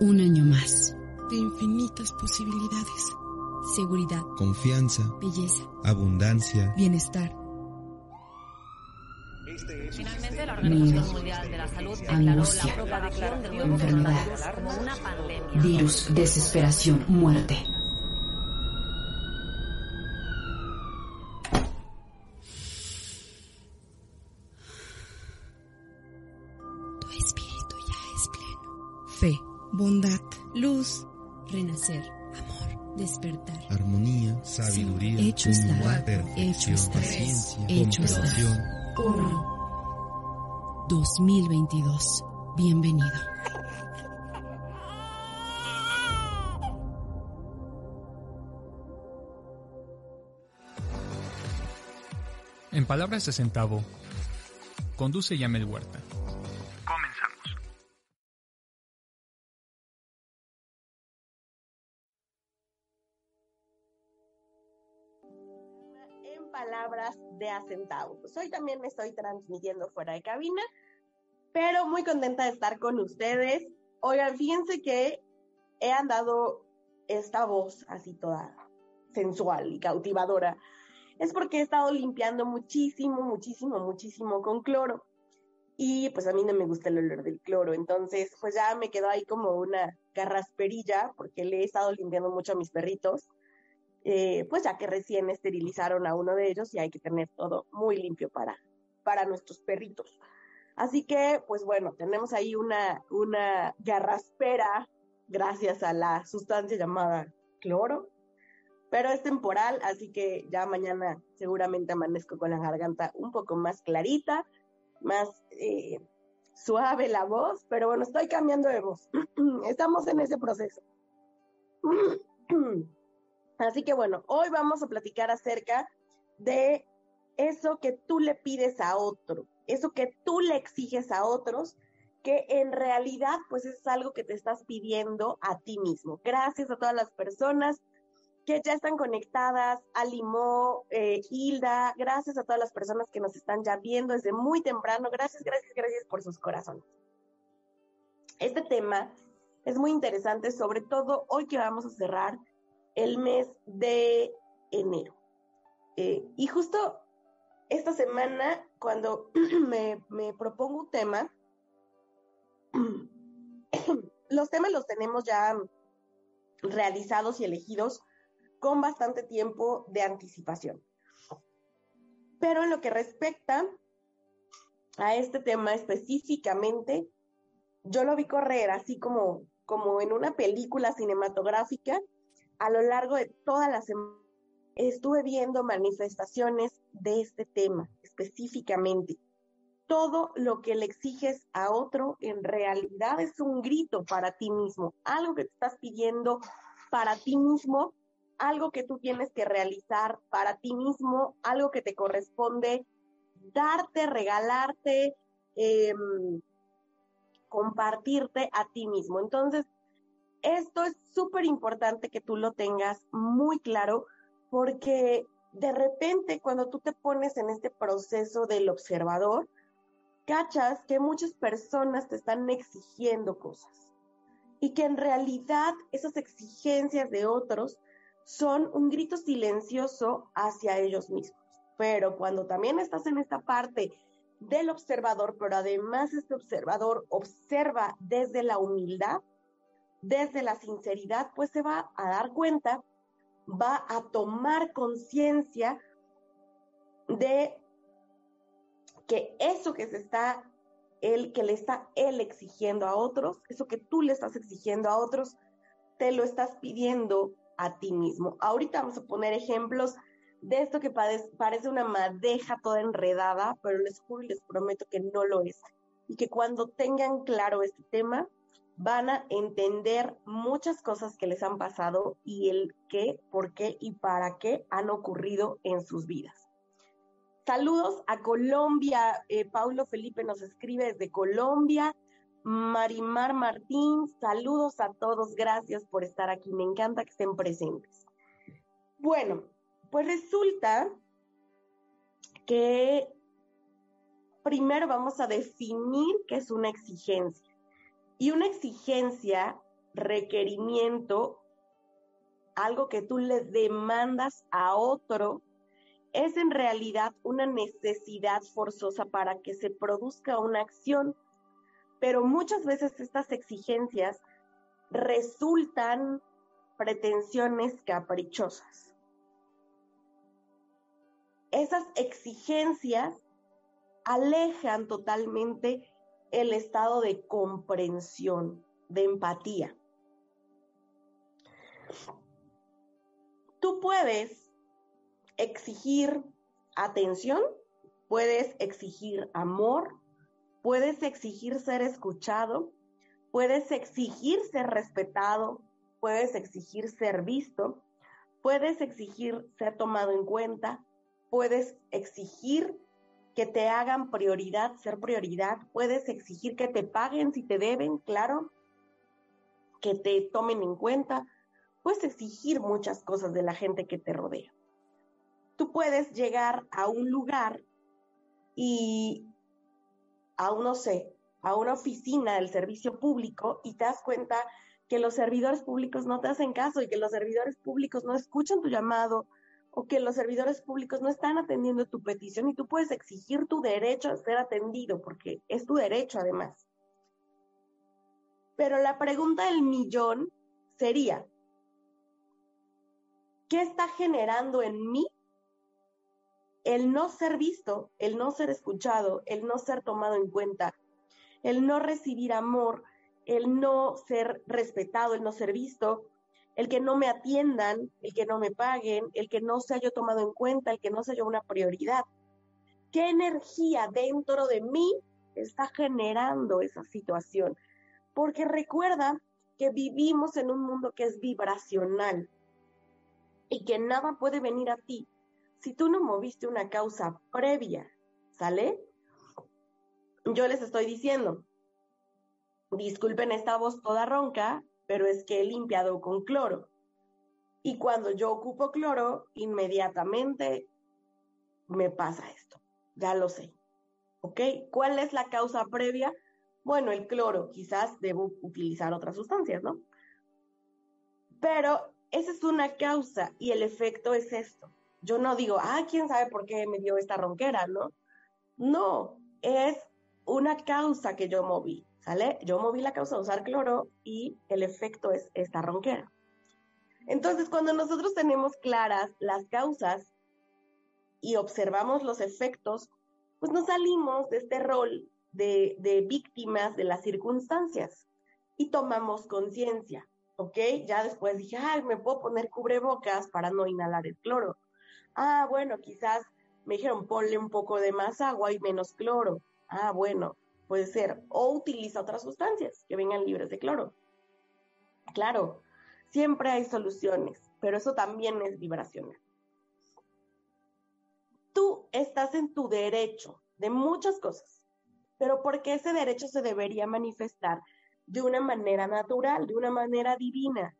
Un año más. De infinitas posibilidades. Seguridad. Confianza. Belleza. Abundancia. Bienestar. Finalmente, la Organización Mundial de la Salud declaró la propagación Enfermedad. Virus. Desesperación. Muerte. Bondad, luz, Renacer. amor. Despertar. Armonía. Sabiduría. hecho perfección, Hecho está. paciencia. Hecho está. comprensión. Uno. 2022. Bienvenido. En palabras de centavo, conduce Yamel Huerta. Pues hoy también me estoy transmitiendo fuera de cabina, pero muy contenta de estar con ustedes. Oigan, fíjense que he andado esta voz así toda sensual y cautivadora. Es porque he estado limpiando muchísimo, muchísimo, muchísimo con cloro. Y pues a mí no me gusta el olor del cloro. Entonces, pues ya me quedó ahí como una carrasperilla porque le he estado limpiando mucho a mis perritos eh, pues ya que recién esterilizaron a uno de ellos y hay que tener todo muy limpio para, para nuestros perritos. Así que, pues bueno, tenemos ahí una, una garraspera gracias a la sustancia llamada cloro, pero es temporal, así que ya mañana seguramente amanezco con la garganta un poco más clarita, más eh, suave la voz, pero bueno, estoy cambiando de voz. Estamos en ese proceso. Así que bueno, hoy vamos a platicar acerca de eso que tú le pides a otro, eso que tú le exiges a otros, que en realidad pues es algo que te estás pidiendo a ti mismo. Gracias a todas las personas que ya están conectadas, a Limó, eh, Hilda, gracias a todas las personas que nos están ya viendo desde muy temprano, gracias, gracias, gracias por sus corazones. Este tema es muy interesante, sobre todo hoy que vamos a cerrar el mes de enero. Eh, y justo esta semana, cuando me, me propongo un tema, los temas los tenemos ya realizados y elegidos con bastante tiempo de anticipación. Pero en lo que respecta a este tema específicamente, yo lo vi correr así como, como en una película cinematográfica a lo largo de toda la semana estuve viendo manifestaciones de este tema específicamente. Todo lo que le exiges a otro en realidad es un grito para ti mismo, algo que te estás pidiendo para ti mismo, algo que tú tienes que realizar para ti mismo, algo que te corresponde darte, regalarte, eh, compartirte a ti mismo. Entonces, esto es súper importante que tú lo tengas muy claro porque de repente cuando tú te pones en este proceso del observador, cachas que muchas personas te están exigiendo cosas y que en realidad esas exigencias de otros son un grito silencioso hacia ellos mismos. Pero cuando también estás en esta parte del observador, pero además este observador observa desde la humildad, desde la sinceridad, pues se va a dar cuenta, va a tomar conciencia de que eso que se está, él, que le está él exigiendo a otros, eso que tú le estás exigiendo a otros, te lo estás pidiendo a ti mismo. Ahorita vamos a poner ejemplos de esto que parece una madeja toda enredada, pero les juro y les prometo que no lo es. Y que cuando tengan claro este tema, van a entender muchas cosas que les han pasado y el qué, por qué y para qué han ocurrido en sus vidas. Saludos a Colombia. Eh, Paulo Felipe nos escribe desde Colombia. Marimar Martín, saludos a todos. Gracias por estar aquí. Me encanta que estén presentes. Bueno, pues resulta que primero vamos a definir qué es una exigencia. Y una exigencia requerimiento, algo que tú le demandas a otro, es en realidad una necesidad forzosa para que se produzca una acción. Pero muchas veces estas exigencias resultan pretensiones caprichosas. Esas exigencias alejan totalmente el estado de comprensión, de empatía. Tú puedes exigir atención, puedes exigir amor, puedes exigir ser escuchado, puedes exigir ser respetado, puedes exigir ser visto, puedes exigir ser tomado en cuenta, puedes exigir que te hagan prioridad, ser prioridad, puedes exigir que te paguen si te deben, claro, que te tomen en cuenta, puedes exigir muchas cosas de la gente que te rodea. Tú puedes llegar a un lugar y a no sé, a una oficina del servicio público y te das cuenta que los servidores públicos no te hacen caso y que los servidores públicos no escuchan tu llamado o que los servidores públicos no están atendiendo tu petición y tú puedes exigir tu derecho a ser atendido porque es tu derecho además. Pero la pregunta del millón sería, ¿qué está generando en mí el no ser visto, el no ser escuchado, el no ser tomado en cuenta, el no recibir amor, el no ser respetado, el no ser visto, el que no me atiendan, el que no me paguen, el que no sea yo tomado en cuenta, el que no sea yo una prioridad. ¿Qué energía dentro de mí está generando esa situación? Porque recuerda que vivimos en un mundo que es vibracional y que nada puede venir a ti si tú no moviste una causa previa, ¿sale? Yo les estoy diciendo, disculpen esta voz toda ronca, pero es que he limpiado con cloro. Y cuando yo ocupo cloro, inmediatamente me pasa esto. Ya lo sé. ¿Ok? ¿Cuál es la causa previa? Bueno, el cloro. Quizás debo utilizar otras sustancias, ¿no? Pero esa es una causa y el efecto es esto. Yo no digo, ah, quién sabe por qué me dio esta ronquera, ¿no? No, es una causa que yo moví. ¿Sale? Yo moví la causa de usar cloro y el efecto es esta ronquera. Entonces, cuando nosotros tenemos claras las causas y observamos los efectos, pues nos salimos de este rol de, víctimas de las circunstancias y tomamos conciencia, ¿ok? Ya después dije, ay, me puedo poner cubrebocas para no inhalar el cloro. Ah, bueno, quizás me dijeron, ponle un poco de más agua y menos cloro. Ah, bueno, puede ser, o utiliza otras sustancias que vengan libres de cloro. Claro, siempre hay soluciones, pero eso también es vibracional. Tú estás en tu derecho de muchas cosas, pero porque ese derecho se debería manifestar de una manera natural, de una manera divina.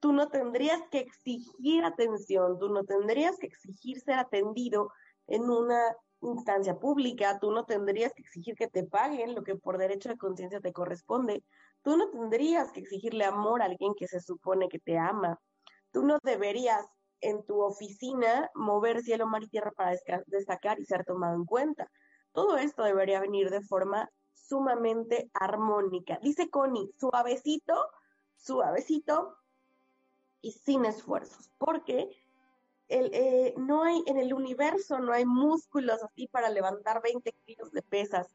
Tú no tendrías que exigir atención, tú no tendrías que exigir ser atendido en una instancia pública, tú no tendrías que exigir que te paguen lo que por derecho de conciencia te corresponde, tú no tendrías que exigirle amor a alguien que se supone que te ama, tú no deberías en tu oficina mover cielo, mar y tierra para destacar y ser tomado en cuenta. Todo esto debería venir de forma sumamente armónica. Dice Connie, suavecito, suavecito y sin esfuerzos, porque eh, no hay, en el universo no hay músculos así para levantar 20 kilos de pesas,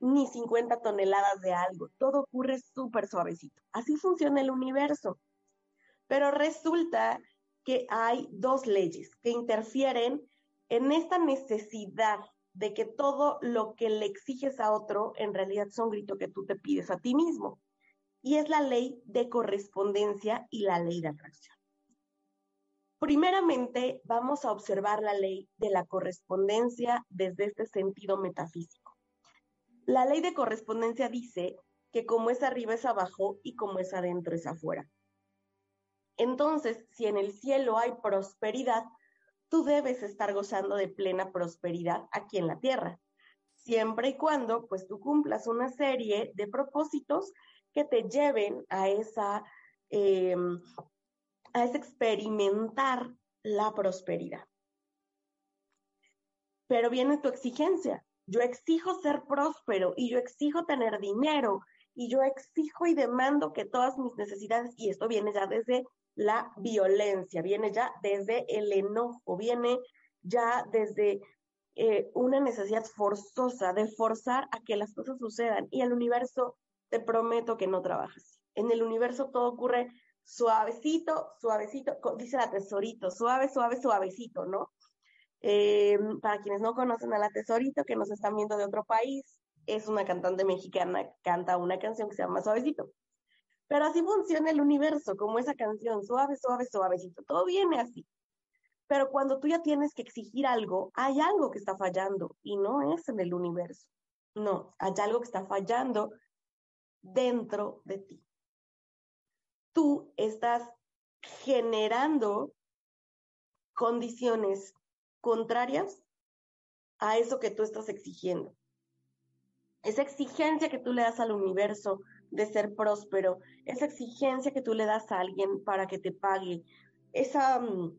ni 50 toneladas de algo. Todo ocurre súper suavecito. Así funciona el universo. Pero resulta que hay dos leyes que interfieren en esta necesidad de que todo lo que le exiges a otro en realidad son gritos que tú te pides a ti mismo. Y es la ley de correspondencia y la ley de atracción. Primeramente, vamos a observar la ley de la correspondencia desde este sentido metafísico. La ley de correspondencia dice que como es arriba es abajo y como es adentro es afuera. Entonces, si en el cielo hay prosperidad, tú debes estar gozando de plena prosperidad aquí en la tierra, siempre y cuando pues tú cumplas una serie de propósitos que te lleven a esa, em, a ese experimentar la prosperidad. Pero viene tu exigencia. Yo exijo ser próspero y yo exijo tener dinero y yo exijo y demando que todas mis necesidades, y esto viene ya desde la violencia, viene ya desde el enojo, viene ya desde eh, una necesidad forzosa de forzar a que las cosas sucedan. Y el universo, te prometo que no trabajas. En el universo todo ocurre suavecito, suavecito, dice la tesorito, suave, suave, suavecito, ¿no? Eh, para quienes no conocen a la tesorito, que nos están viendo de otro país, es una cantante mexicana, canta una canción que se llama Suavecito. Pero así funciona el universo, como esa canción, suave, suave, suavecito. Todo viene así. Pero cuando tú ya tienes que exigir algo, hay algo que está fallando y no es en el universo. No, hay algo que está fallando dentro de ti. Tú estás generando condiciones contrarias a eso que tú estás exigiendo. Esa exigencia que tú le das al universo de ser próspero, esa exigencia que tú le das a alguien para que te pague, esa mm,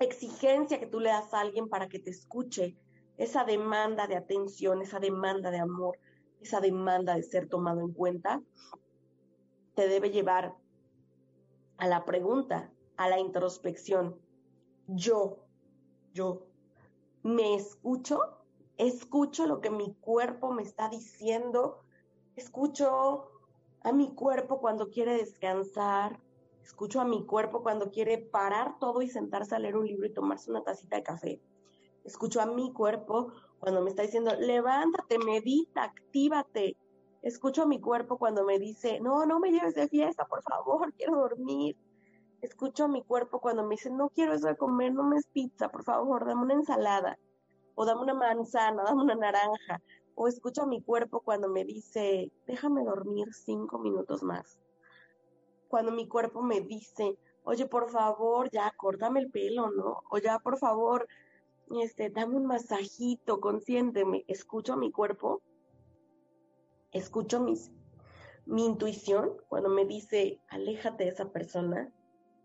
exigencia que tú le das a alguien para que te escuche, esa demanda de atención, esa demanda de amor, esa demanda de ser tomado en cuenta, te debe llevar a la pregunta, a la introspección. Yo, yo, ¿me escucho? ¿Escucho lo que mi cuerpo me está diciendo? Escucho a mi cuerpo cuando quiere descansar. Escucho a mi cuerpo cuando quiere parar todo y sentarse a leer un libro y tomarse una tacita de café. Escucho a mi cuerpo cuando me está diciendo, levántate, medita, actívate. Escucho a mi cuerpo cuando me dice, no, no me lleves de fiesta, por favor, quiero dormir. Escucho a mi cuerpo cuando me dice, no quiero eso de comer, no me es pizza, por favor, dame una ensalada. O dame una manzana, dame una naranja o escucho a mi cuerpo cuando me dice, déjame dormir cinco minutos más. Cuando mi cuerpo me dice, oye, por favor, ya, córtame el pelo, ¿no? O ya, por favor, este, dame un masajito, consiénteme. Escucho a mi cuerpo, escucho mis, mi intuición cuando me dice, aléjate de esa persona.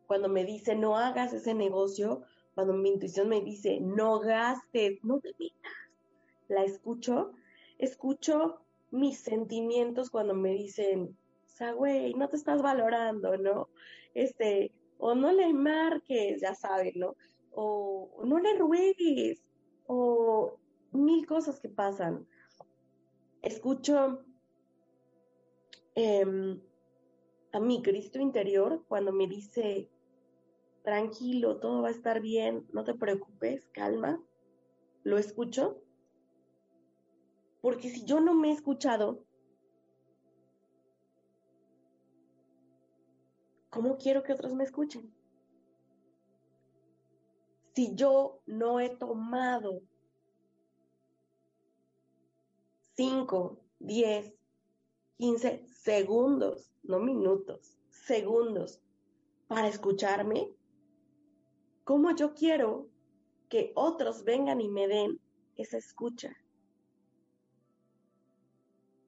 Cuando me dice, no hagas ese negocio. Cuando mi intuición me dice, no gastes, no te metas. La escucho escucho mis sentimientos cuando me dicen, güey, no te estás valorando, ¿no? Este, o no le marques, ya saben, ¿no? O, no le ruegues, o mil cosas que pasan. Escucho em, a mi Cristo interior cuando me dice, tranquilo, todo va a estar bien, no te preocupes, calma. Lo escucho porque si yo no me he escuchado, ¿cómo quiero que otros me escuchen? Si yo no he tomado 5, 10, 15 segundos, no minutos, segundos para escucharme, ¿cómo yo quiero que otros vengan y me den esa escucha?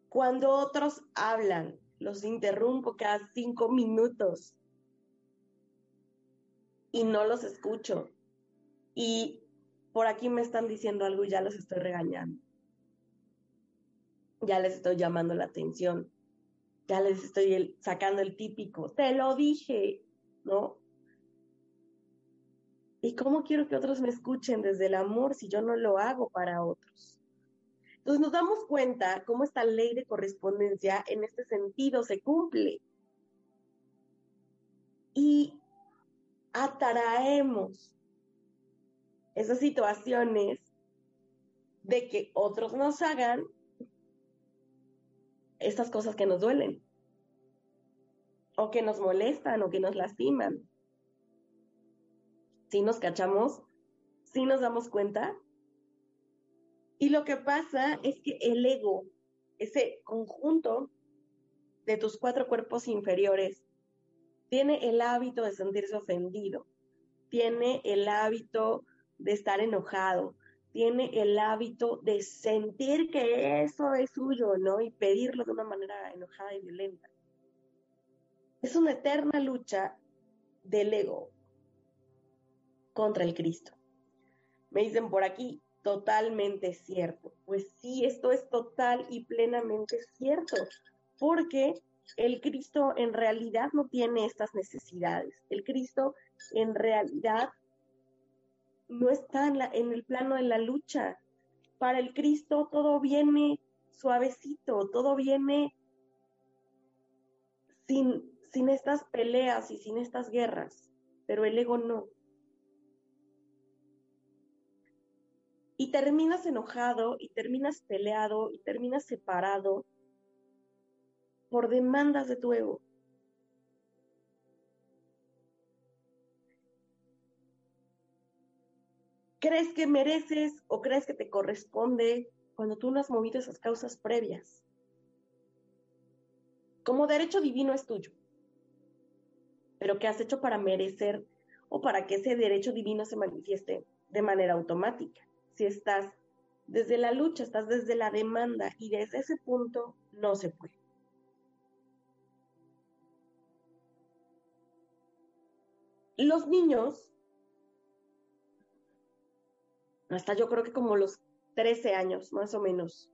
Cuando otros hablan, los interrumpo cada cinco minutos y no los escucho. Y por aquí me están diciendo algo y ya los estoy regañando. Ya les estoy llamando la atención. Ya les estoy sacando el típico. Te lo dije, ¿no? ¿Y cómo quiero que otros me escuchen desde el amor si yo no lo hago para otros? Entonces nos damos cuenta cómo esta ley de correspondencia en este sentido se cumple. Y atraemos esas situaciones de que otros nos hagan estas cosas que nos duelen, o que nos molestan, o que nos lastiman. Si nos cachamos, si nos damos cuenta, y lo que pasa es que el ego, ese conjunto de tus cuatro cuerpos inferiores, tiene el hábito de sentirse ofendido, tiene el hábito de estar enojado, tiene el hábito de sentir que eso es suyo, ¿no? Y pedirlo de una manera enojada y violenta. Es una eterna lucha del ego contra el Cristo. Me dicen por aquí, totalmente cierto. Pues sí, esto es total y plenamente cierto, porque el Cristo en realidad no tiene estas necesidades. El Cristo en realidad no está en, en el plano de la lucha. Para el Cristo todo viene suavecito, todo viene sin, sin estas peleas y sin estas guerras, pero el ego no. Y terminas enojado y terminas peleado y terminas separado por demandas de tu ego. ¿Crees que mereces o crees que te corresponde cuando tú no has movido esas causas previas? Como derecho divino es tuyo. Pero ¿qué has hecho para merecer o para que ese derecho divino se manifieste de manera automática? Si estás desde la lucha, estás desde la demanda y desde ese punto no se puede. Los niños, hasta yo creo que como los 13 años más o menos,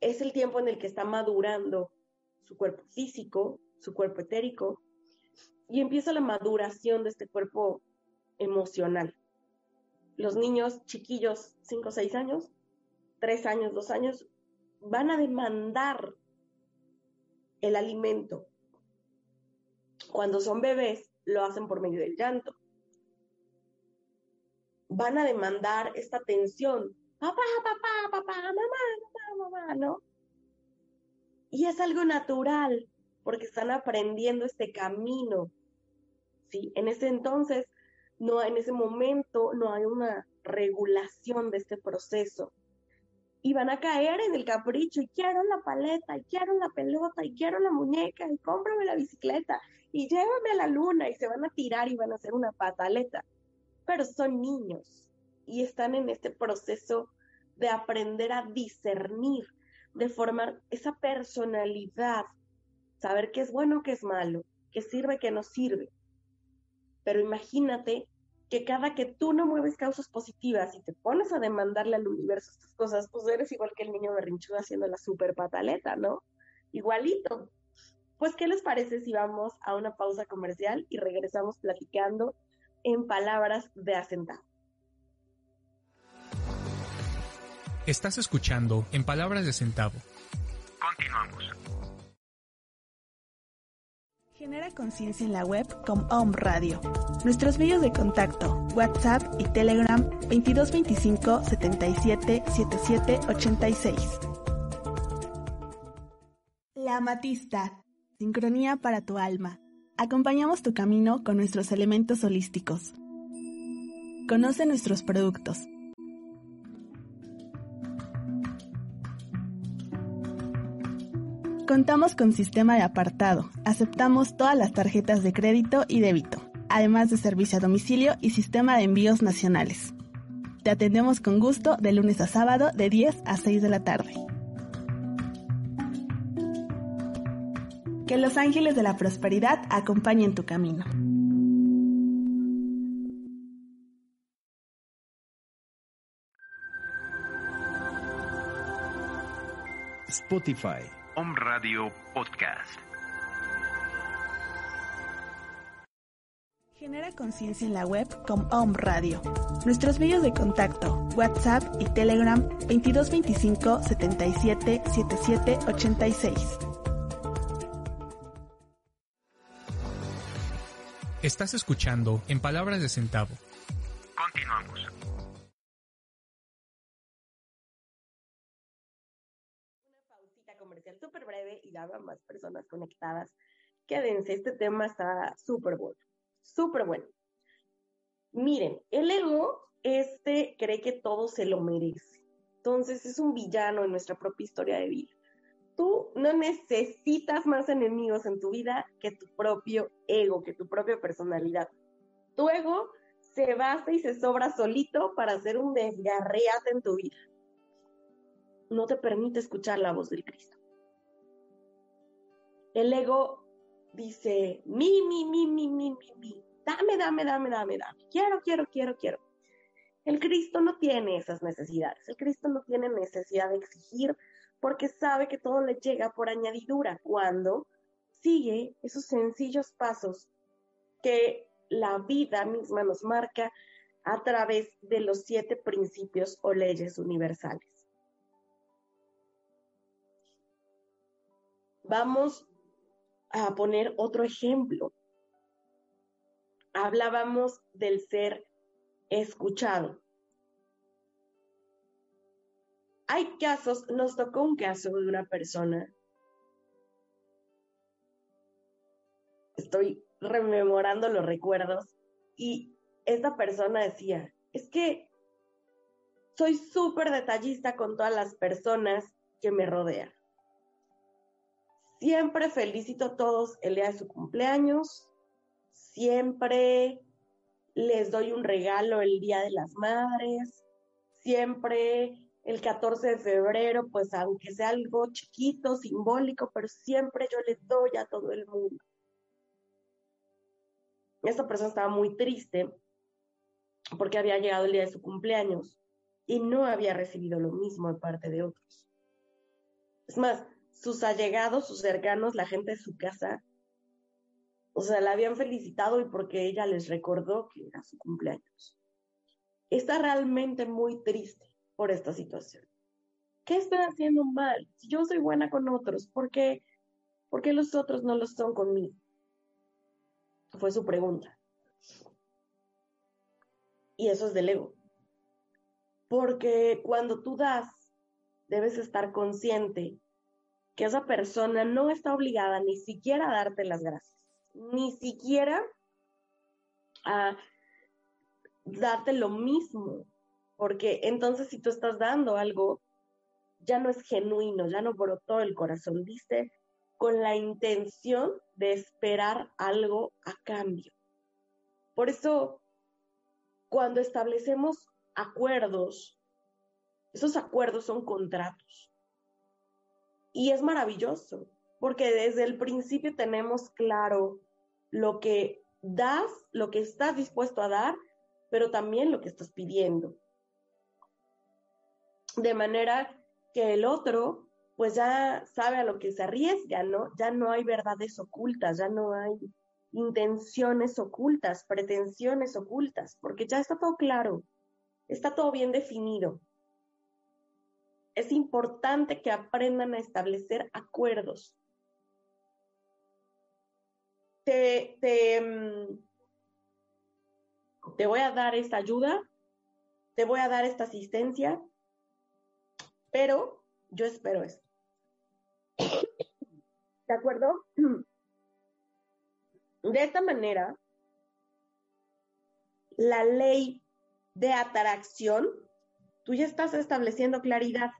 es el tiempo en el que está madurando su cuerpo físico, su cuerpo etérico, y empieza la maduración de este cuerpo emocional. Los niños chiquillos, 5 o 6 años, 3 años, 2 años, van a demandar el alimento. Cuando son bebés, lo hacen por medio del llanto. Van a demandar esta atención. Papá, papá, papá, mamá, mamá, mamá, ¿no? Y es algo natural porque están aprendiendo este camino. ¿sí? En ese entonces, no, en ese momento, no hay una regulación de este proceso. Y van a caer en el capricho, y quiero la paleta, y quiero la pelota, y quiero la muñeca, y cómprame la bicicleta, y llévame a la luna y se van a tirar y van a hacer una pataleta. Pero son niños y están en este proceso de aprender a discernir, de formar esa personalidad, saber qué es bueno, qué es malo, qué sirve, qué no sirve. Pero imagínate que cada que tú no mueves causas positivas y te pones a demandarle al universo estas cosas, pues eres igual que el niño berrinchudo haciendo la super pataleta, ¿no? Igualito. Pues, ¿qué les parece si vamos a una pausa comercial y regresamos platicando en palabras de acentado? Estás escuchando en palabras de centavo. Continuamos. Genera conciencia en la web con Om Radio. Nuestros medios de contacto, WhatsApp y Telegram 2225 77 77 86. La Amatista Sincronía para tu alma. Acompañamos tu camino con nuestros elementos holísticos. Conoce nuestros productos. Contamos con sistema de apartado. Aceptamos todas las tarjetas de crédito y débito, además de servicio a domicilio y sistema de envíos nacionales. Te atendemos con gusto de lunes a sábado de 10 a 6 de la tarde. Que los ángeles de la prosperidad acompañen tu camino. Spotify. Home Radio Podcast. Genera conciencia en la web con Om Radio. Nuestros medios de contacto, WhatsApp y Telegram 2225 77 77 86. Estás escuchando en palabras de centavo. Continuamos. Una pausita comercial súper breve y ya habrá más personas conectadas. Quédense, este tema está súper bueno, súper bueno. Miren, el ego, este cree que todo se lo merece. Entonces es un villano en nuestra propia historia de vida tú no necesitas más enemigos en tu vida que tu propio ego, que tu propia personalidad. Tu ego se basta y se sobra solito para hacer un desgarreate en tu vida. No te permite escuchar la voz del Cristo. El ego dice, mi, mi, mi, mi, mi, mi, mi, dame, dame, dame, dame, dame, quiero, quiero, quiero, quiero. El Cristo no tiene esas necesidades, el Cristo no tiene necesidad de exigir porque sabe que todo le llega por añadidura cuando sigue esos sencillos pasos que la vida misma nos marca a través de los siete principios o leyes universales. Vamos a poner otro ejemplo. Hablábamos del ser escuchado. Hay casos, nos tocó un caso de una persona. Estoy rememorando los recuerdos y esta persona decía, es que soy súper detallista con todas las personas que me rodean. Siempre felicito a todos el día de su cumpleaños, siempre les doy un regalo el Día de las Madres, siempre el 14 de febrero, pues aunque sea algo chiquito, simbólico, pero siempre yo les doy a todo el mundo. Esta persona estaba muy triste porque había llegado el día de su cumpleaños y no había recibido lo mismo de parte de otros. Es más, sus allegados, sus cercanos, la gente de su casa, o sea, la habían felicitado y porque ella les recordó que era su cumpleaños. Está realmente muy triste por esta situación. ¿Qué estoy haciendo mal? Si yo soy buena con otros, ¿por qué, ¿por qué los otros no lo son conmigo? Fue su pregunta. Y eso es del ego. Porque cuando tú das, debes estar consciente que esa persona no está obligada ni siquiera a darte las gracias, ni siquiera a darte lo mismo, porque entonces si tú estás dando algo, ya no es genuino, ya no brotó el corazón, diste con la intención de esperar algo a cambio. Por eso, cuando establecemos acuerdos, esos acuerdos son contratos. Y es maravilloso, porque desde el principio tenemos claro lo que das, lo que estás dispuesto a dar, pero también lo que estás pidiendo. De manera que el otro, pues ya sabe a lo que se arriesga, ¿no? Ya no hay verdades ocultas, ya no hay intenciones ocultas, pretensiones ocultas, porque ya está todo claro, está todo bien definido es importante que aprendan a establecer acuerdos. Te, te, mm, te voy a dar esta ayuda, te voy a dar esta asistencia, pero yo espero esto. ¿De acuerdo? De esta manera, la ley de atracción, tú ya estás estableciendo claridad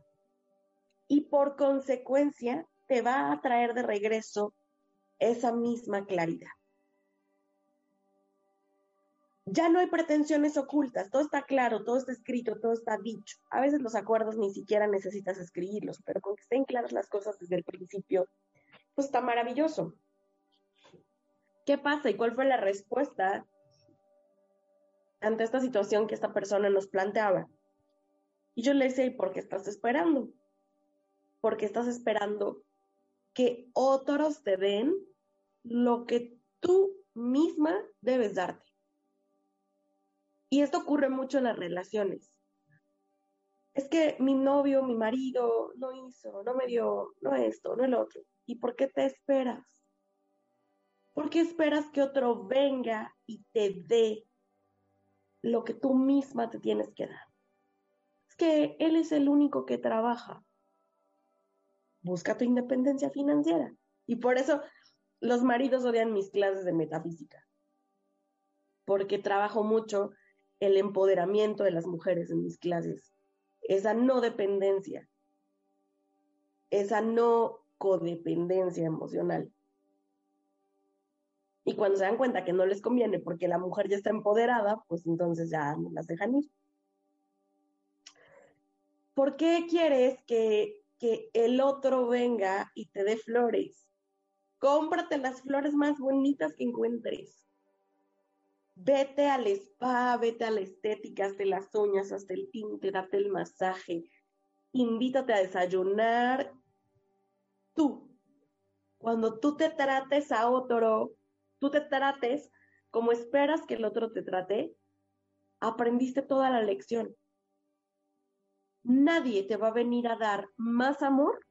y por consecuencia te va a traer de regreso esa misma claridad. Ya no hay pretensiones ocultas, todo está claro, todo está escrito, todo está dicho. A veces los acuerdos ni siquiera necesitas escribirlos, pero con que estén claras las cosas desde el principio, pues está maravilloso. ¿Qué pasa y cuál fue la respuesta ante esta situación que esta persona nos planteaba? Y yo le decía, ¿y por qué estás esperando? porque estás esperando que otros te den lo que tú misma debes darte. Y esto ocurre mucho en las relaciones. Es que mi novio, mi marido, no hizo, no me dio, no esto, no el otro. ¿Y por qué te esperas? ¿Por qué esperas que otro venga y te dé lo que tú misma te tienes que dar? Es que él es el único que trabaja busca tu independencia financiera. Y por eso los maridos odian mis clases de metafísica, porque trabajo mucho el empoderamiento de las mujeres en mis clases, esa no dependencia, esa no codependencia emocional. Y cuando se dan cuenta que no les conviene porque la mujer ya está empoderada, pues entonces ya no las dejan ir. ¿Por qué quieres que, que el otro venga y te dé flores? Cómprate las flores más bonitas que encuentres. Vete al spa, vete a la estética, hazte las uñas, hazte el tinte, date el masaje. Invítate a desayunar. Tú, cuando tú te trates a otro, tú te trates como esperas que el otro te trate, aprendiste toda la lección. Nadie te va a venir a dar más amor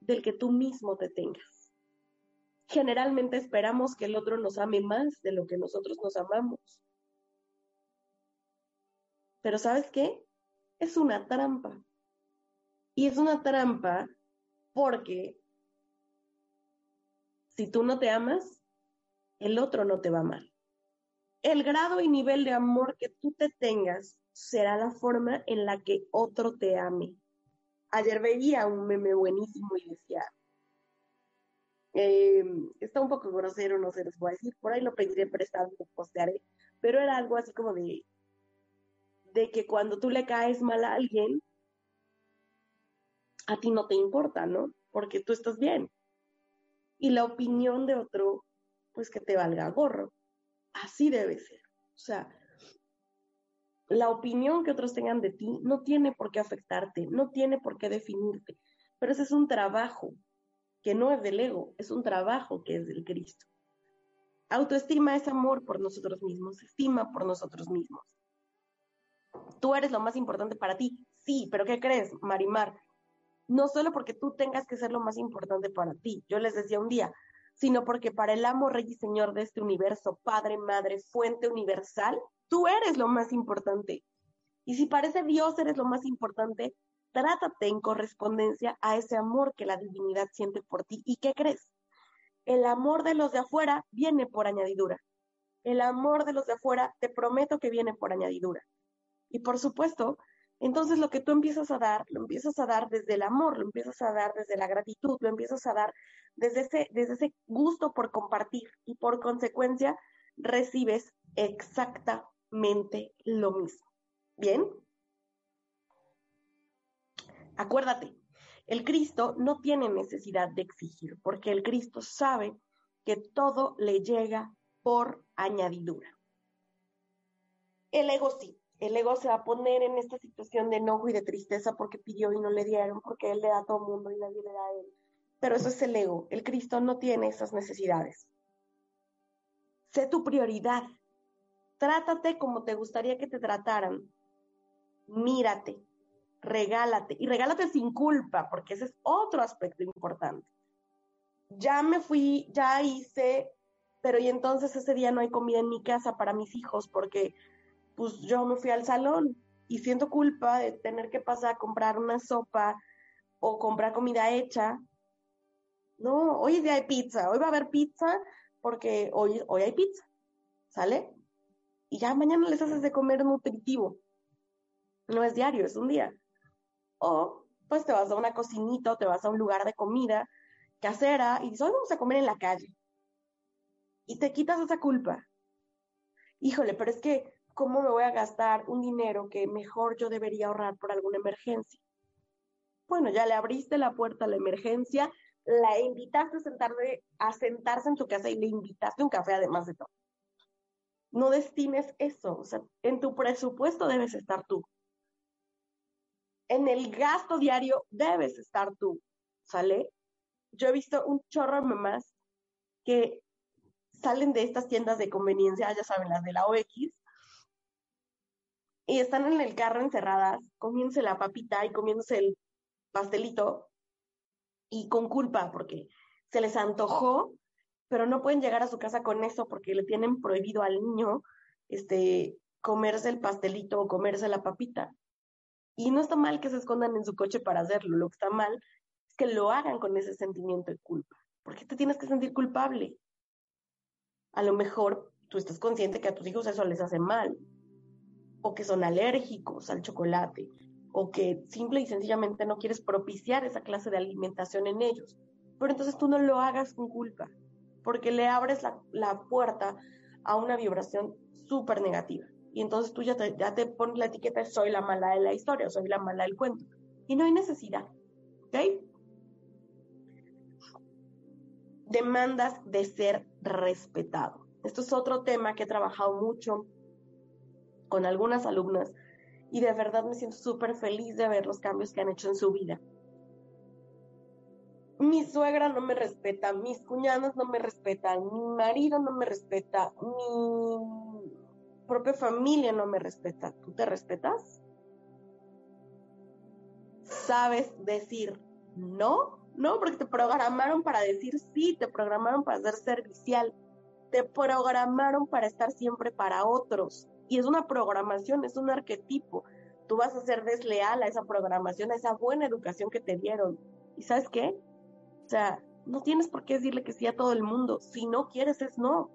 del que tú mismo te tengas. Generalmente esperamos que el otro nos ame más de lo que nosotros nos amamos. Pero ¿sabes qué? Es una trampa. Y es una trampa porque si tú no te amas, el otro no te va a amar. El grado y nivel de amor que tú te tengas será la forma en la que otro te ame. Ayer veía un meme buenísimo y decía, eh, está un poco grosero, no se les voy a decir, por ahí lo pediré prestado, lo postearé, pero era algo así como de, de que cuando tú le caes mal a alguien, a ti no te importa, ¿no? Porque tú estás bien. Y la opinión de otro, pues que te valga gorro. Así debe ser. O sea, la opinión que otros tengan de ti no tiene por qué afectarte, no tiene por qué definirte, pero ese es un trabajo que no es del ego, es un trabajo que es del Cristo. Autoestima es amor por nosotros mismos, estima por nosotros mismos. Tú eres lo más importante para ti, sí, pero ¿qué crees, Marimar? No solo porque tú tengas que ser lo más importante para ti, yo les decía un día, sino porque para el amo, rey y señor de este universo, Padre, Madre, fuente universal, tú eres lo más importante. Y si parece Dios eres lo más importante, trátate en correspondencia a ese amor que la divinidad siente por ti. ¿Y qué crees? El amor de los de afuera viene por añadidura. El amor de los de afuera, te prometo que viene por añadidura. Y por supuesto, entonces lo que tú empiezas a dar, lo empiezas a dar desde el amor, lo empiezas a dar desde la gratitud, lo empiezas a dar desde ese, desde ese gusto por compartir y por consecuencia recibes exactamente lo mismo. ¿Bien? Acuérdate, el Cristo no tiene necesidad de exigir, porque el Cristo sabe que todo le llega por añadidura. El ego sí, el ego se va a poner en esta situación de enojo y de tristeza porque pidió y no le dieron, porque él le da a todo el mundo y nadie le da a él. Pero eso es el ego, el Cristo no tiene esas necesidades. Sé tu prioridad. Trátate como te gustaría que te trataran. Mírate, regálate y regálate sin culpa, porque ese es otro aspecto importante. Ya me fui, ya hice, pero y entonces ese día no hay comida en mi casa para mis hijos porque pues yo me fui al salón y siento culpa de tener que pasar a comprar una sopa o comprar comida hecha. No, hoy día hay pizza, hoy va a haber pizza porque hoy, hoy hay pizza, ¿sale? Y ya mañana les haces de comer nutritivo. No es diario, es un día. O pues te vas a una cocinita o te vas a un lugar de comida casera y dices, hoy vamos a comer en la calle. Y te quitas esa culpa. Híjole, pero es que, ¿cómo me voy a gastar un dinero que mejor yo debería ahorrar por alguna emergencia? Bueno, ya le abriste la puerta a la emergencia, la invitaste a, sentarse, a sentarse en tu casa y le invitaste un café además de todo. No destines eso, o sea, en tu presupuesto debes estar tú en el gasto diario debes estar tú, ¿sale? Yo he visto un chorro de mamás que salen de estas tiendas de conveniencia, ya saben, las de la OX, y están en el carro encerradas, comiéndose la papita y comiéndose el pastelito, y con culpa, porque se les antojó, pero no pueden llegar a su casa con eso porque le tienen prohibido al niño este, comerse el pastelito o comerse la papita. Y no está mal que se escondan en su coche para hacerlo, lo que está mal es que lo hagan con ese sentimiento de culpa. ¿Por qué te tienes que sentir culpable? A lo mejor tú estás consciente que a tus hijos eso les hace mal, o que son alérgicos al chocolate, o que simple y sencillamente no quieres propiciar esa clase de alimentación en ellos. Pero entonces tú no lo hagas con culpa. porque le abres la, la puerta a una vibración súper negativa. Y entonces tú ya te, ya te pones la etiqueta, soy la mala de la historia, soy la mala del cuento. Y no hay necesidad. ¿Ok? Demandas de ser respetado. Esto es otro tema que he trabajado mucho con algunas alumnas y de verdad me siento súper feliz de ver los cambios que han hecho en su vida. Mi suegra no me respeta, mis cuñadas no me respetan, mi marido no me respeta, mi propia familia no me respeta. ¿Tú te respetas? ¿Sabes decir no? No, porque te programaron para decir sí, te programaron para ser servicial, te programaron para estar siempre para otros. Y es una programación, es un arquetipo. Tú vas a ser desleal a esa programación, a esa buena educación que te dieron. ¿Y sabes qué? O sea, no tienes por qué decirle que sí a todo el mundo. Si no quieres, es no.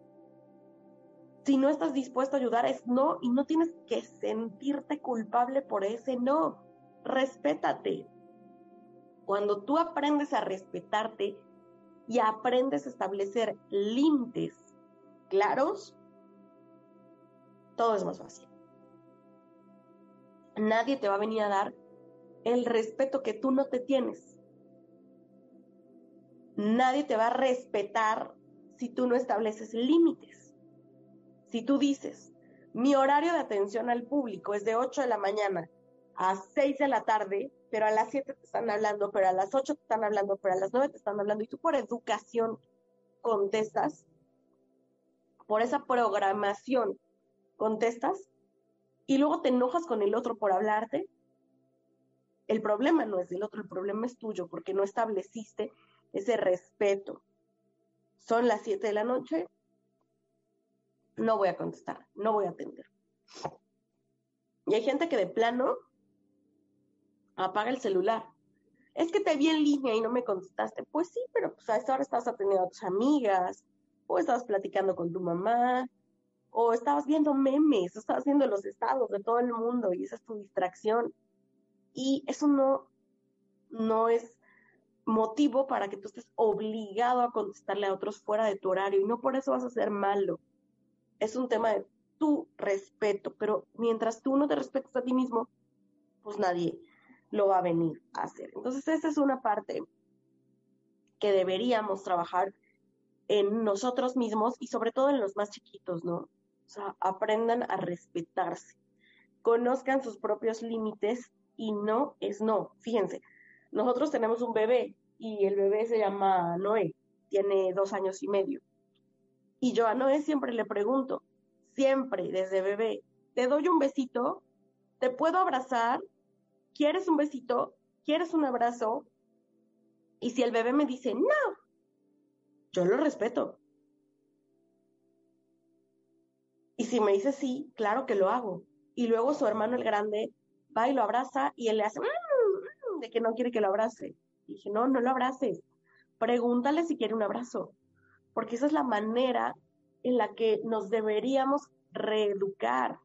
Si no estás dispuesto a ayudar, es no. Y no tienes que sentirte culpable por ese no. Respétate. Cuando tú aprendes a respetarte y aprendes a establecer límites claros, todo es más fácil. Nadie te va a venir a dar el respeto que tú no te tienes. Nadie te va a respetar si tú no estableces límites. Si tú dices, mi horario de atención al público es de 8 de la mañana a 6 de la tarde, pero a las 7 te están hablando, pero a las 8 te están hablando, pero a las 9 te están hablando, y tú por educación contestas, por esa programación contestas y luego te enojas con el otro por hablarte, el problema no es del otro, el problema es tuyo porque no estableciste ese respeto. Son las 7 de la noche, no voy a contestar, no voy a atender. Y hay gente que de plano apaga el celular. Es que te vi en línea y no me contestaste. Pues sí, pero pues a esta hora estás atendiendo a tus amigas, o estabas platicando con tu mamá, o estabas viendo memes, o estabas viendo los estados de todo el mundo y esa es tu distracción. Y eso no, no es motivo para que tú estés obligado a contestarle a otros fuera de tu horario y no por eso vas a ser malo. Es un tema de tu respeto, pero mientras tú no te respetas a ti mismo, pues nadie lo va a venir a hacer. Entonces esa es una parte que deberíamos trabajar en nosotros mismos y sobre todo en los más chiquitos, ¿no? O sea, aprendan a respetarse, conozcan sus propios límites y no es no. Fíjense, nosotros tenemos un bebé y el bebé se llama Noé, tiene dos años y medio. Y yo a Noé siempre le pregunto, siempre desde bebé, ¿te doy un besito? ¿Te puedo abrazar? ¿Quieres un besito? ¿Quieres un abrazo? Y si el bebé me dice, no, yo lo respeto. Y si me dice sí, claro que lo hago. Y luego su hermano el grande va y lo abraza y él le hace mmm, de que no quiere que lo abrace. Y dije, no, no lo abraces. Pregúntale si quiere un abrazo. Porque esa es la manera en la que nos deberíamos reeducar.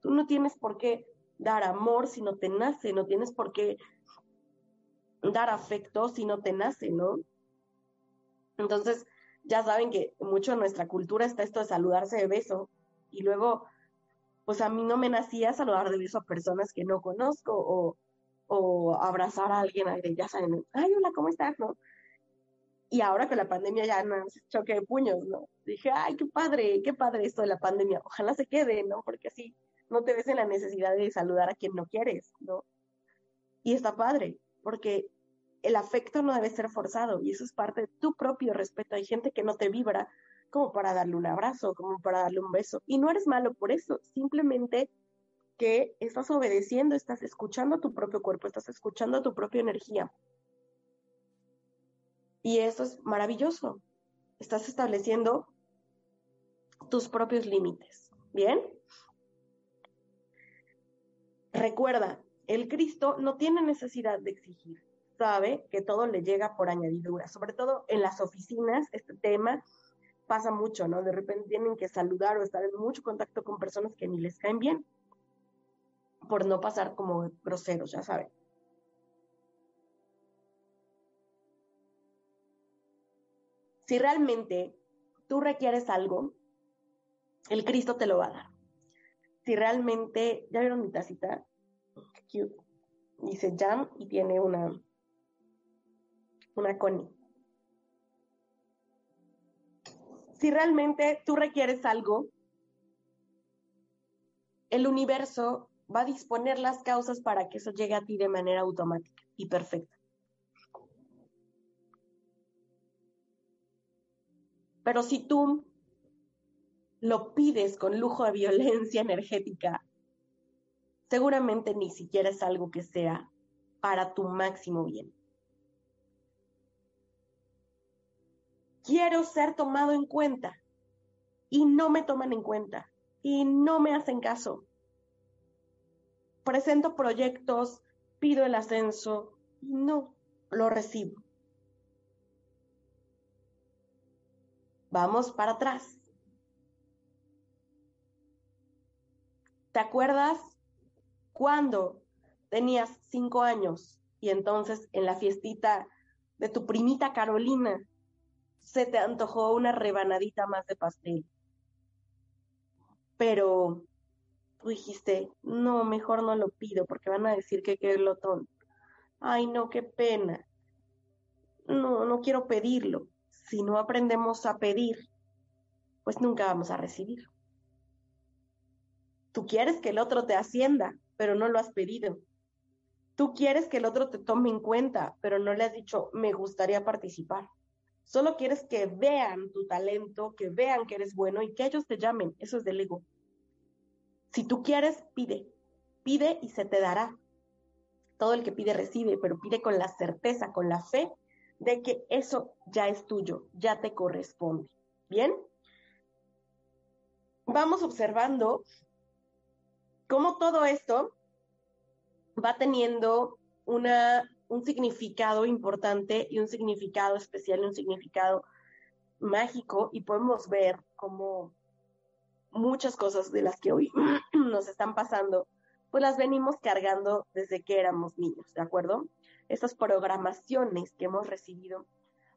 Tú no tienes por qué dar amor si no te nace, no tienes por qué dar afecto si no te nace, ¿no? Entonces, ya saben que mucho en nuestra cultura está esto de saludarse de beso y luego, pues a mí no me nacía saludar de beso a personas que no conozco o, abrazar a alguien, ya saben, ay, hola, ¿cómo estás? ¿no? Y ahora con la pandemia ya no es choque de puños, ¿no? Dije, ay, qué padre, qué padre esto de la pandemia. Ojalá se quede, ¿no? Porque así no te ves en la necesidad de saludar a quien no quieres, ¿no? Y está padre, porque el afecto no debe ser forzado y eso es parte de tu propio respeto. Hay gente que no te vibra como para darle un abrazo, como para darle un beso. Y no eres malo por eso, simplemente que estás obedeciendo, estás escuchando a tu propio cuerpo, estás escuchando a tu propia energía. Y eso es maravilloso. Estás estableciendo tus propios límites. ¿Bien? Recuerda, el Cristo no tiene necesidad de exigir sabe que todo le llega por añadidura, sobre todo en las oficinas, este tema pasa mucho, ¿no? De repente tienen que saludar o estar en mucho contacto con personas que ni les caen bien, por no pasar como groseros, ya saben. Si realmente tú requieres algo, el Cristo te lo va a dar. Si realmente, ¿ya vieron mi tacita? Cute. Dice jam y tiene una, una coni. Si realmente tú requieres algo, el universo va a disponer las causas para que eso llegue a ti de manera automática y perfecta. Pero si tú lo pides con lujo de violencia energética, seguramente ni siquiera es algo que sea para tu máximo bien. Quiero ser tomado en cuenta y no me toman en cuenta y no me hacen caso. Presento proyectos, pido el ascenso y no lo recibo. Vamos para atrás. ¿Te acuerdas cuando tenías cinco años y entonces en la fiestita de tu primita Carolina se te antojó una rebanadita más de pastel? Pero tú dijiste, no, mejor no lo pido porque van a decir que qué glotón. Ay, no, qué pena. No, no quiero pedirlo si no aprendemos a pedir, pues nunca vamos a recibir. Tú quieres que el otro te ascienda, pero no lo has pedido. Tú quieres que el otro te tome en cuenta, pero no le has dicho, me gustaría participar. Solo quieres que vean tu talento, que vean que eres bueno y que ellos te llamen. Eso es del ego. Si tú quieres, pide. Pide y se te dará. Todo el que pide recibe, pero pide con la certeza, con la fe de que eso ya es tuyo, ya te corresponde. ¿Bien? Vamos observando cómo todo esto va teniendo una, un significado importante y un significado especial y un significado mágico y podemos ver cómo muchas cosas de las que hoy nos están pasando, pues las venimos cargando desde que éramos niños, ¿de acuerdo? Esas programaciones que hemos recibido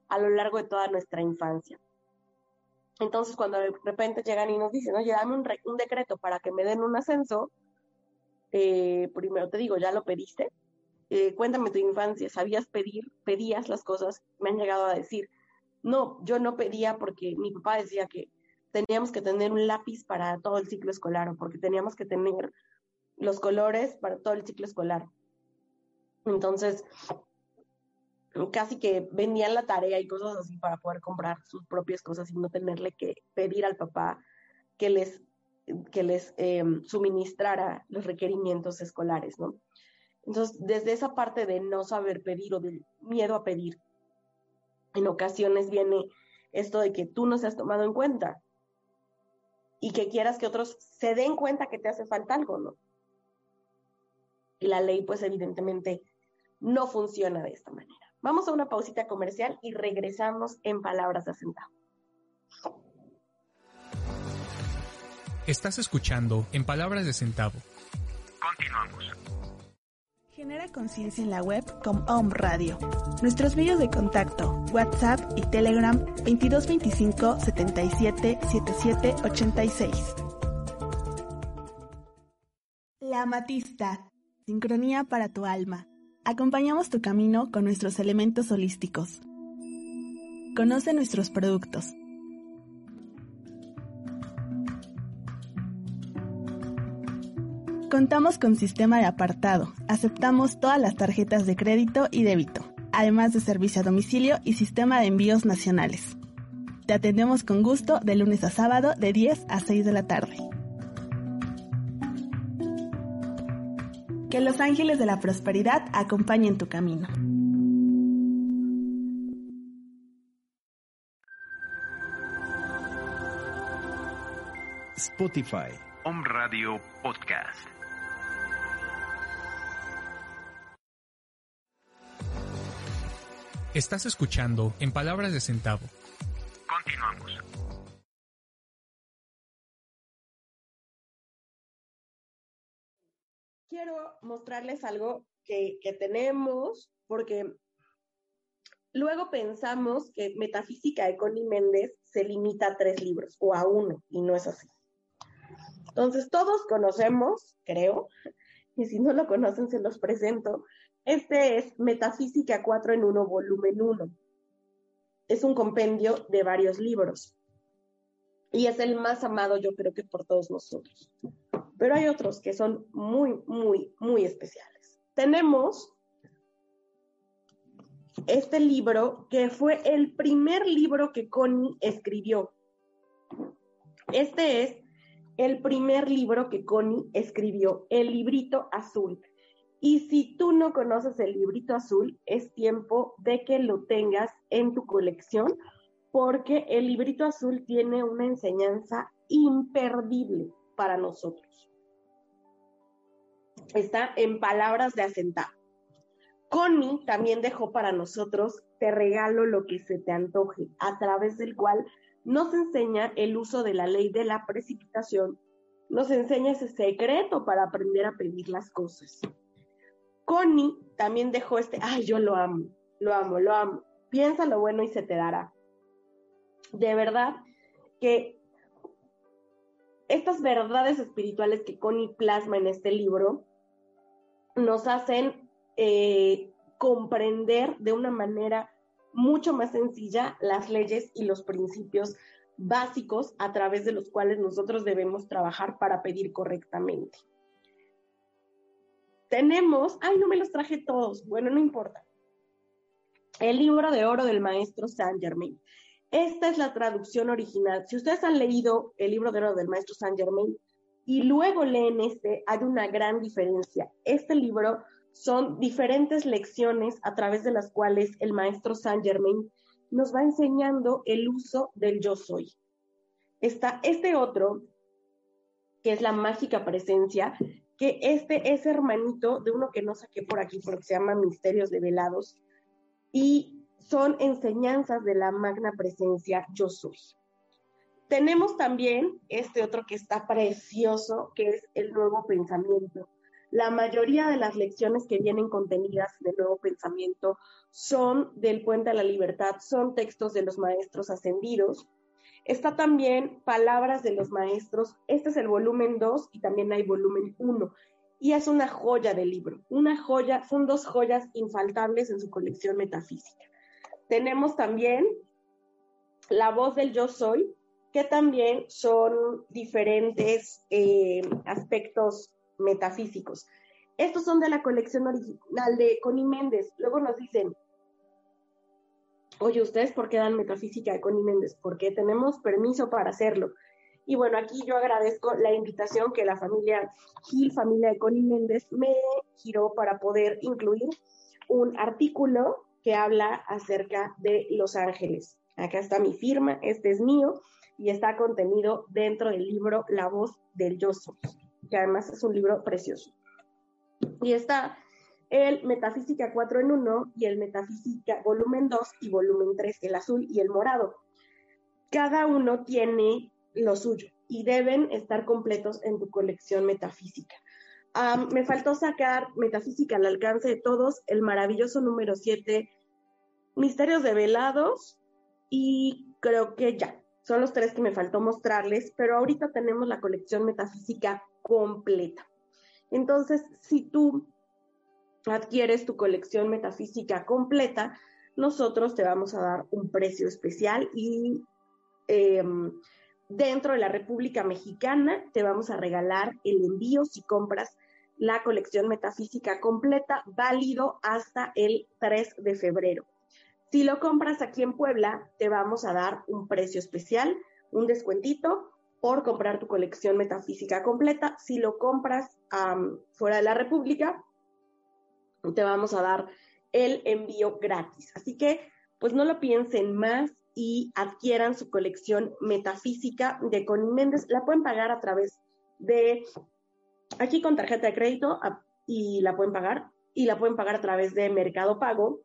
a lo largo de toda nuestra infancia. Entonces, cuando de repente llegan y nos dicen, oye, dame un, decreto para que me den un ascenso, eh, primero te digo, ¿ya lo pediste? Eh, cuéntame tu infancia, ¿sabías pedir? ¿Pedías las cosas? Me han llegado a decir, no, yo no pedía porque mi papá decía que teníamos que tener un lápiz para todo el ciclo escolar o porque teníamos que tener los colores para todo el ciclo escolar. Entonces, casi que vendían la tarea y cosas así para poder comprar sus propias cosas y no tenerle que pedir al papá que les, que les em, suministrara los requerimientos escolares, ¿no? Entonces, desde esa parte de no saber pedir o del miedo a pedir, en ocasiones viene esto de que tú no seas tomado en cuenta y que quieras que otros se den cuenta que te hace falta algo, ¿no? Y la ley, pues evidentemente, no funciona de esta manera. Vamos a una pausita comercial y regresamos en Palabras de Centavo. Estás escuchando en Palabras de Centavo. Continuamos. Genera conciencia en la web con Om Radio. Nuestros medios de contacto, WhatsApp y Telegram 2225 77 77 86. La Matista. Sincronía para tu alma. Acompañamos tu camino con nuestros elementos holísticos. Conoce nuestros productos. Contamos con sistema de apartado. Aceptamos todas las tarjetas de crédito y débito, además de servicio a domicilio y sistema de envíos nacionales. Te atendemos con gusto de lunes a sábado de 10 a 6 de la tarde. Que los ángeles de la prosperidad acompañen tu camino. Spotify. Home Radio Podcast. Estás escuchando en Palabras de Centavo. Continuamos. Quiero mostrarles algo que, tenemos, porque luego pensamos que Metafísica de Connie Méndez se limita a tres libros o a uno, y no es así. Entonces, todos conocemos, creo, y si no lo conocen, se los presento. Este es Metafísica 4 en 1, volumen 1. Es un compendio de varios libros. Y es el más amado, yo creo que por todos nosotros. Pero hay otros que son muy, muy, muy especiales. Tenemos este libro que fue el primer libro que Connie escribió. Este es el primer libro que Connie escribió, El librito azul. Y si tú no conoces el librito azul, es tiempo de que lo tengas en tu colección, porque el librito azul tiene una enseñanza imperdible para nosotros. Está en palabras de asentar. Connie también dejó para nosotros Te regalo lo que se te antoje, a través del cual nos enseña el uso de la ley de la precipitación, nos enseña ese secreto para aprender a pedir las cosas. Connie también dejó este, ay, yo lo amo, lo amo, lo amo. Piensa lo bueno y se te dará. De verdad que estas verdades espirituales que Connie plasma en este libro nos hacen eh, comprender de una manera mucho más sencilla las leyes y los principios básicos a través de los cuales nosotros debemos trabajar para pedir correctamente. Tenemos, ay, no me los traje todos, bueno, no importa. El libro de oro del maestro Saint Germain. Esta es la traducción original. Si ustedes han leído el libro de oro del maestro Saint Germain y luego leen este, hay una gran diferencia. Este libro son diferentes lecciones a través de las cuales el maestro Saint Germain nos va enseñando el uso del yo soy. Está este otro, que es la mágica presencia, que este es hermanito de uno que no saqué por aquí porque se llama Misterios Develados y son enseñanzas de la magna presencia yo soy. Tenemos también este otro que está precioso, que es el nuevo pensamiento. La mayoría de las lecciones que vienen contenidas del nuevo pensamiento son del Puente a la Libertad, son textos de los maestros ascendidos, Está también Palabras de los Maestros. Este es el volumen 2 y también hay volumen 1. Y es una joya de libro. Una joya, son dos joyas infaltables en su colección metafísica. Tenemos también La voz del yo soy, que también son diferentes eh, aspectos metafísicos. Estos son de la colección original de Connie Méndez. Luego nos dicen, oye, ¿ustedes por qué dan metafísica de Connie Méndez? Porque tenemos permiso para hacerlo. Y bueno, aquí yo agradezco la invitación que la familia Gil, familia de Connie Méndez, me giró para poder incluir un artículo que habla acerca de Los Ángeles. Acá está mi firma, este es mío y está contenido dentro del libro La voz del yo que además es un libro precioso. Y está el Metafísica 4 en 1 y el Metafísica volumen 2 y volumen 3, el azul y el morado. Cada uno tiene lo suyo y deben estar completos en tu colección metafísica. me faltó sacar Metafísica al alcance de todos, el maravilloso número 7, Misterios de Velados y creo que ya, son los tres que me faltó mostrarles, pero ahorita tenemos la colección metafísica completa. Entonces, si tú adquieres tu colección metafísica completa, nosotros te vamos a dar un precio especial y em, dentro de la República Mexicana te vamos a regalar el envío si compras la colección metafísica completa, válido hasta el 3 de febrero. Si lo compras aquí en Puebla, te vamos a dar un precio especial, un descuentito por comprar tu colección metafísica completa. Si lo compras fuera de la República, te vamos a dar el envío gratis. Así que, pues no lo piensen más y adquieran su colección metafísica de Connie Méndez. La pueden pagar a través de aquí con tarjeta de crédito y la pueden pagar y la pueden pagar a través de Mercado Pago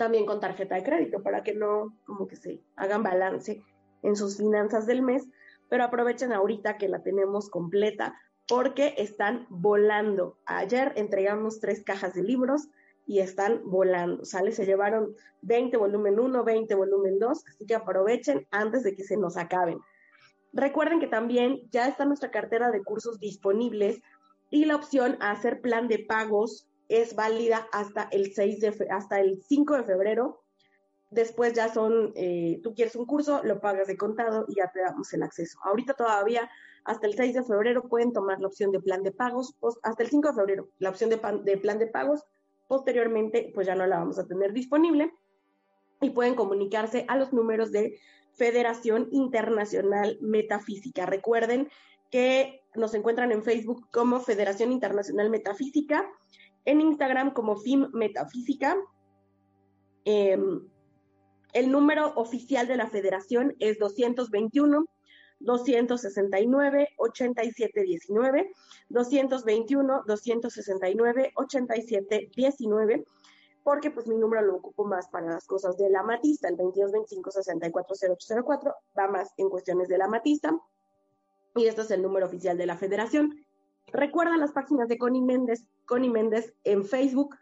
también con tarjeta de crédito para que no como que se hagan balance en sus finanzas del mes, pero aprovechen ahorita que la tenemos completa porque están volando. Ayer entregamos tres cajas de libros y están volando, ¿sale? Se llevaron 20 volumen 1, 20 volumen 2, así que aprovechen antes de que se nos acaben. Recuerden que también ya está nuestra cartera de cursos disponibles y la opción a hacer plan de pagos es válida hasta el 6 de hasta el 5 de febrero. Después ya son, eh, tú quieres un curso, lo pagas de contado y ya te damos el acceso. Ahorita todavía hasta el 6 de febrero pueden tomar la opción de plan de pagos, hasta el 5 de febrero la opción de, de plan de pagos Posteriormente, pues ya no la vamos a tener disponible y pueden comunicarse a los números de Federación Internacional Metafísica. Recuerden que nos encuentran en Facebook como Federación Internacional Metafísica, en Instagram como FIM Metafísica. Em, el número oficial de la federación es 221 269 8719, 221 269 8719, porque pues mi número lo ocupo más para las cosas de la matista, el 2225 640804 va más en cuestiones de la matista y este es el número oficial de la federación. Recuerda las páginas de Connie Méndez, Connie Méndez en Facebook,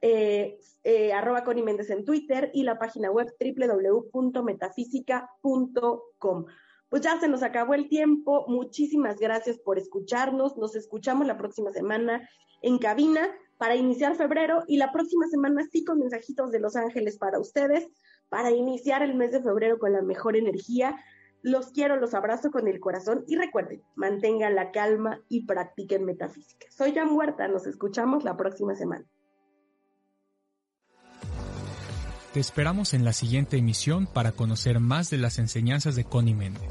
eh, eh, arroba Connie Méndez en Twitter y la página web www.metafísica.com pues ya se nos acabó el tiempo. Muchísimas gracias por escucharnos. Nos escuchamos la próxima semana en cabina para iniciar febrero y la próxima semana sí con mensajitos de Los Ángeles para ustedes, para iniciar el mes de febrero con la mejor energía. Los quiero, los abrazo con el corazón y recuerden, mantengan la calma y practiquen metafísica. Soy Jan Huerta, nos escuchamos la próxima semana. Te esperamos en la siguiente emisión para conocer más de las enseñanzas de Connie Méndez.